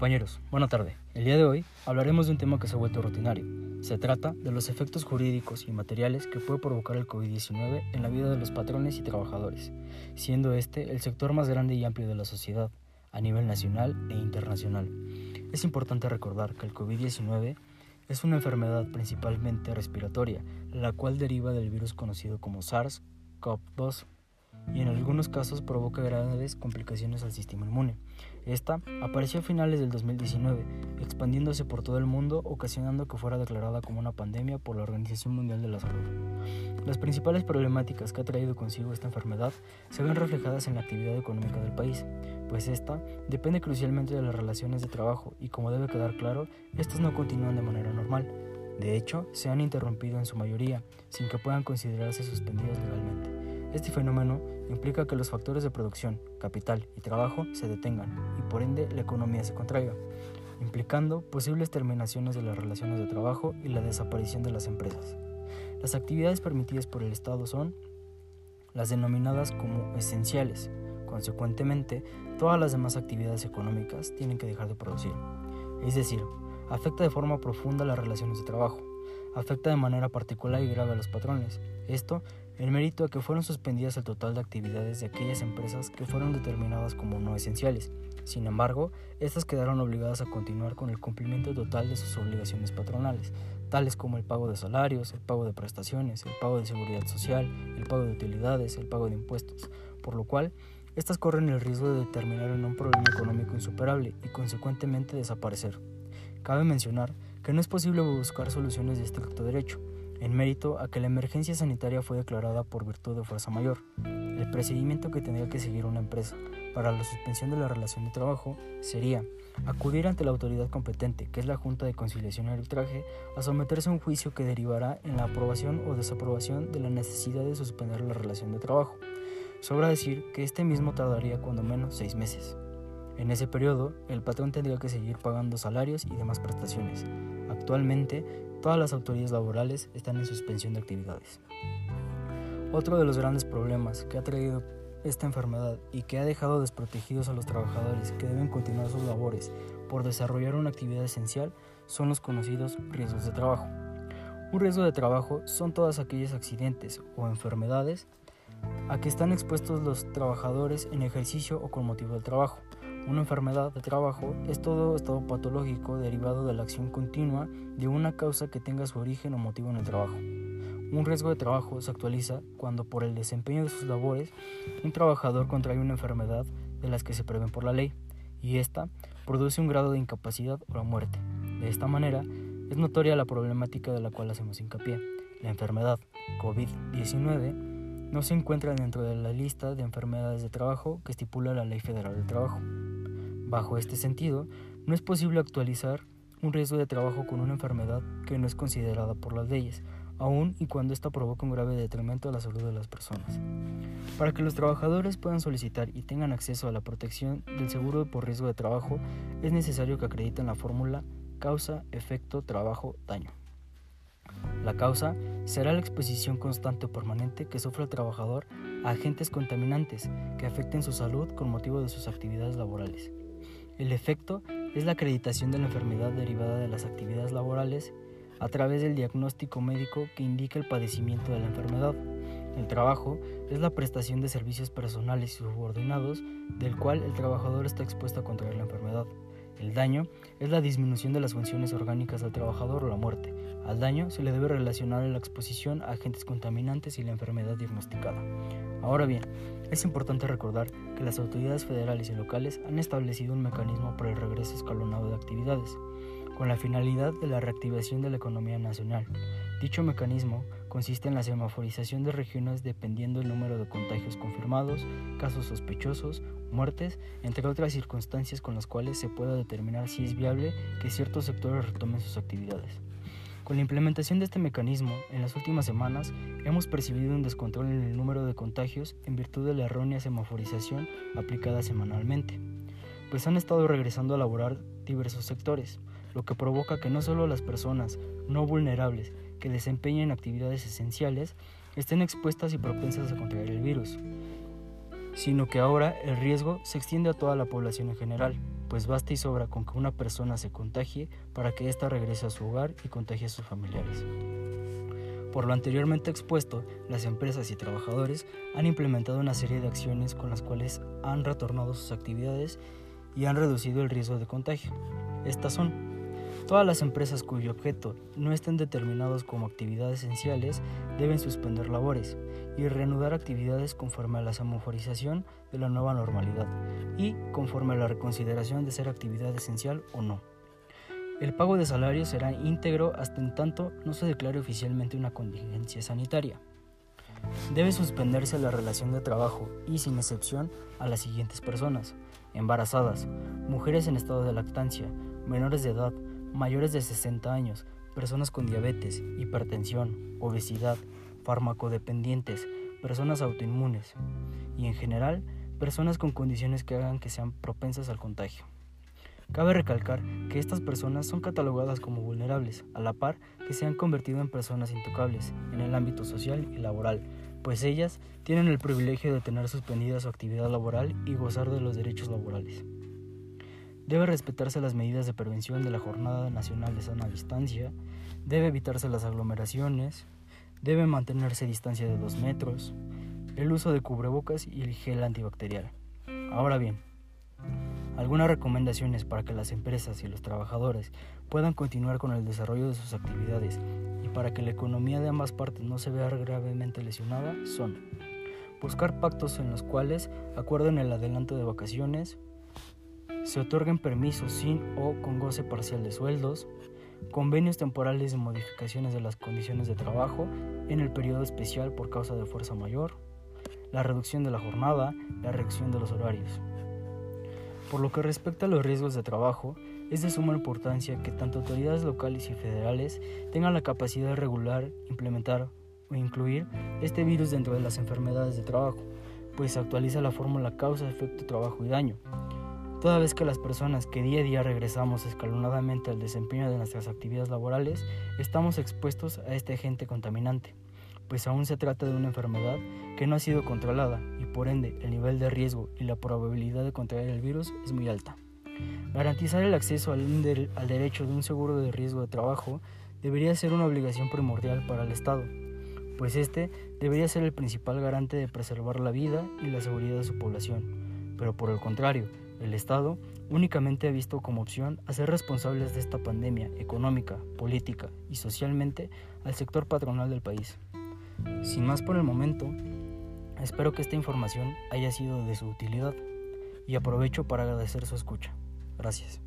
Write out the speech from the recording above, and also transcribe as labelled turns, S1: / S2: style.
S1: Compañeros, buena tarde. El día de hoy hablaremos de un tema que se ha vuelto rutinario. Se trata de los efectos jurídicos y materiales que puede provocar el COVID-19 en la vida de los patrones y trabajadores, siendo este el sector más grande y amplio de la sociedad, a nivel nacional e internacional. Es importante recordar que el COVID-19 es una enfermedad principalmente respiratoria, la cual deriva del virus conocido como SARS-CoV-2 y en algunos casos provoca graves complicaciones al sistema inmune. Esta apareció a finales del 2019, expandiéndose por todo el mundo, ocasionando que fuera declarada como una pandemia por la Organización Mundial de la Salud. Las principales problemáticas que ha traído consigo esta enfermedad se ven reflejadas en la actividad económica del país, pues esta depende crucialmente de las relaciones de trabajo y como debe quedar claro, estas no continúan de manera normal. De hecho, se han interrumpido en su mayoría, sin que puedan considerarse suspendidas legalmente. Este fenómeno implica que los factores de producción, capital y trabajo se detengan y por ende la economía se contraiga, implicando posibles terminaciones de las relaciones de trabajo y la desaparición de las empresas. Las actividades permitidas por el Estado son las denominadas como esenciales. Consecuentemente, todas las demás actividades económicas tienen que dejar de producir. Es decir, afecta de forma profunda las relaciones de trabajo, afecta de manera particular y grave a los patrones. Esto el mérito a que fueron suspendidas el total de actividades de aquellas empresas que fueron determinadas como no esenciales. Sin embargo, estas quedaron obligadas a continuar con el cumplimiento total de sus obligaciones patronales, tales como el pago de salarios, el pago de prestaciones, el pago de seguridad social, el pago de utilidades, el pago de impuestos, por lo cual estas corren el riesgo de terminar en un problema económico insuperable y consecuentemente desaparecer. Cabe mencionar que no es posible buscar soluciones de estricto derecho, en mérito a que la emergencia sanitaria fue declarada por virtud de fuerza mayor. El procedimiento que tendría que seguir una empresa para la suspensión de la relación de trabajo sería acudir ante la autoridad competente, que es la Junta de Conciliación y Arbitraje, a someterse a un juicio que derivará en la aprobación o desaprobación de la necesidad de suspender la relación de trabajo. Sobra decir que este mismo tardaría cuando menos seis meses. En ese periodo, el patrón tendría que seguir pagando salarios y demás prestaciones. Actualmente, todas las autoridades laborales están en suspensión de actividades. Otro de los grandes problemas que ha traído esta enfermedad y que ha dejado desprotegidos a los trabajadores que deben continuar sus labores por desarrollar una actividad esencial son los conocidos riesgos de trabajo. Un riesgo de trabajo son todos aquellos accidentes o enfermedades a que están expuestos los trabajadores en ejercicio o con motivo del trabajo. Una enfermedad de trabajo es todo estado patológico derivado de la acción continua de una causa que tenga su origen o motivo en el trabajo. Un riesgo de trabajo se actualiza cuando por el desempeño de sus labores un trabajador contrae una enfermedad de las que se prevén por la ley y ésta produce un grado de incapacidad o la muerte. De esta manera, es notoria la problemática de la cual hacemos hincapié. La enfermedad COVID-19 no se encuentra dentro de la lista de enfermedades de trabajo que estipula la Ley Federal del Trabajo. Bajo este sentido, no es posible actualizar un riesgo de trabajo con una enfermedad que no es considerada por las leyes, aun y cuando ésta provoca un grave detrimento a la salud de las personas. Para que los trabajadores puedan solicitar y tengan acceso a la protección del seguro por riesgo de trabajo, es necesario que acrediten la fórmula causa, efecto, trabajo, daño. La causa será la exposición constante o permanente que sufre el trabajador a agentes contaminantes que afecten su salud con motivo de sus actividades laborales. El efecto es la acreditación de la enfermedad derivada de las actividades laborales a través del diagnóstico médico que indica el padecimiento de la enfermedad. El trabajo es la prestación de servicios personales y subordinados del cual el trabajador está expuesto a contraer la enfermedad. El daño es la disminución de las funciones orgánicas del trabajador o la muerte. Al daño se le debe relacionar la exposición a agentes contaminantes y la enfermedad diagnosticada. Ahora bien, es importante recordar que las autoridades federales y locales han establecido un mecanismo para el regreso escalonado de actividades, con la finalidad de la reactivación de la economía nacional. Dicho mecanismo consiste en la semaforización de regiones dependiendo del número de contagios confirmados, casos sospechosos, muertes, entre otras circunstancias con las cuales se pueda determinar si es viable que ciertos sectores retomen sus actividades. Con la implementación de este mecanismo, en las últimas semanas hemos percibido un descontrol en el número de contagios en virtud de la errónea semaforización aplicada semanalmente, pues han estado regresando a laborar diversos sectores, lo que provoca que no solo las personas no vulnerables que desempeñen actividades esenciales estén expuestas y propensas a contraer el virus. sino que ahora el riesgo se extiende a toda la población en general, pues basta y sobra con que una persona se contagie para que ésta regrese a su hogar y contagie a sus familiares. Por lo anteriormente expuesto, las empresas y trabajadores han implementado una serie de acciones con las cuales han retornado sus actividades y han reducido el riesgo de contagio. Estas son Todas las empresas cuyo objeto no estén determinados como actividades esenciales deben suspender labores y reanudar actividades conforme a la semaforización de la nueva normalidad y conforme a la reconsideración de ser actividad esencial o no. El pago de salario será íntegro hasta en tanto no se declare oficialmente una contingencia sanitaria. Debe suspenderse la relación de trabajo y, sin excepción, a las siguientes personas: embarazadas, mujeres en estado de lactancia, menores de edad, mayores de 60 años, personas con diabetes, hipertensión, obesidad, farmacodependientes, personas autoinmunes y, en general, personas con condiciones que hagan que sean propensas al contagio. Cabe recalcar que estas personas son catalogadas como vulnerables, a la par que se han convertido en personas intocables en el ámbito social y laboral, pues ellas tienen el privilegio de tener suspendida su actividad laboral y gozar de los derechos laborales. Debe respetarse las medidas de prevención de la Jornada Nacional de Sana Distancia, debe evitarse las aglomeraciones, debe mantenerse distancia de 2 metros, el uso de cubrebocas y el gel antibacterial. Ahora bien, algunas recomendaciones para que las empresas y los trabajadores puedan continuar con el desarrollo de sus actividades y para que la economía de ambas partes no se vea gravemente lesionada son buscar pactos en los cuales acuerden el adelanto de vacaciones, se otorguen permisos sin o con goce parcial de sueldos, convenios temporales de modificaciones de las condiciones de trabajo en el periodo especial por causa de fuerza mayor, la reducción de la jornada, la reducción de los horarios. Por lo que respecta a los riesgos de trabajo, es de suma importancia que tanto autoridades locales y federales tengan la capacidad de regular, implementar o incluir este virus dentro de las enfermedades de trabajo, pues actualiza la fórmula causa, efecto, trabajo y daño. Toda vez que las personas que día a día regresamos escalonadamente al desempeño de nuestras actividades laborales, estamos expuestos a este agente contaminante pues aún se trata de una enfermedad que no ha sido controlada y por ende el nivel de riesgo y la probabilidad de contraer el virus es muy alta. Garantizar el acceso al, derecho de un seguro de riesgo de trabajo debería ser una obligación primordial para el Estado, pues este debería ser el principal garante de preservar la vida y la seguridad de su población. Pero por el contrario, el Estado únicamente ha visto como opción hacer responsables de esta pandemia económica, política y socialmente al sector patronal del país. Sin más por el momento, espero que esta información haya sido de su utilidad y aprovecho para agradecer su escucha. Gracias.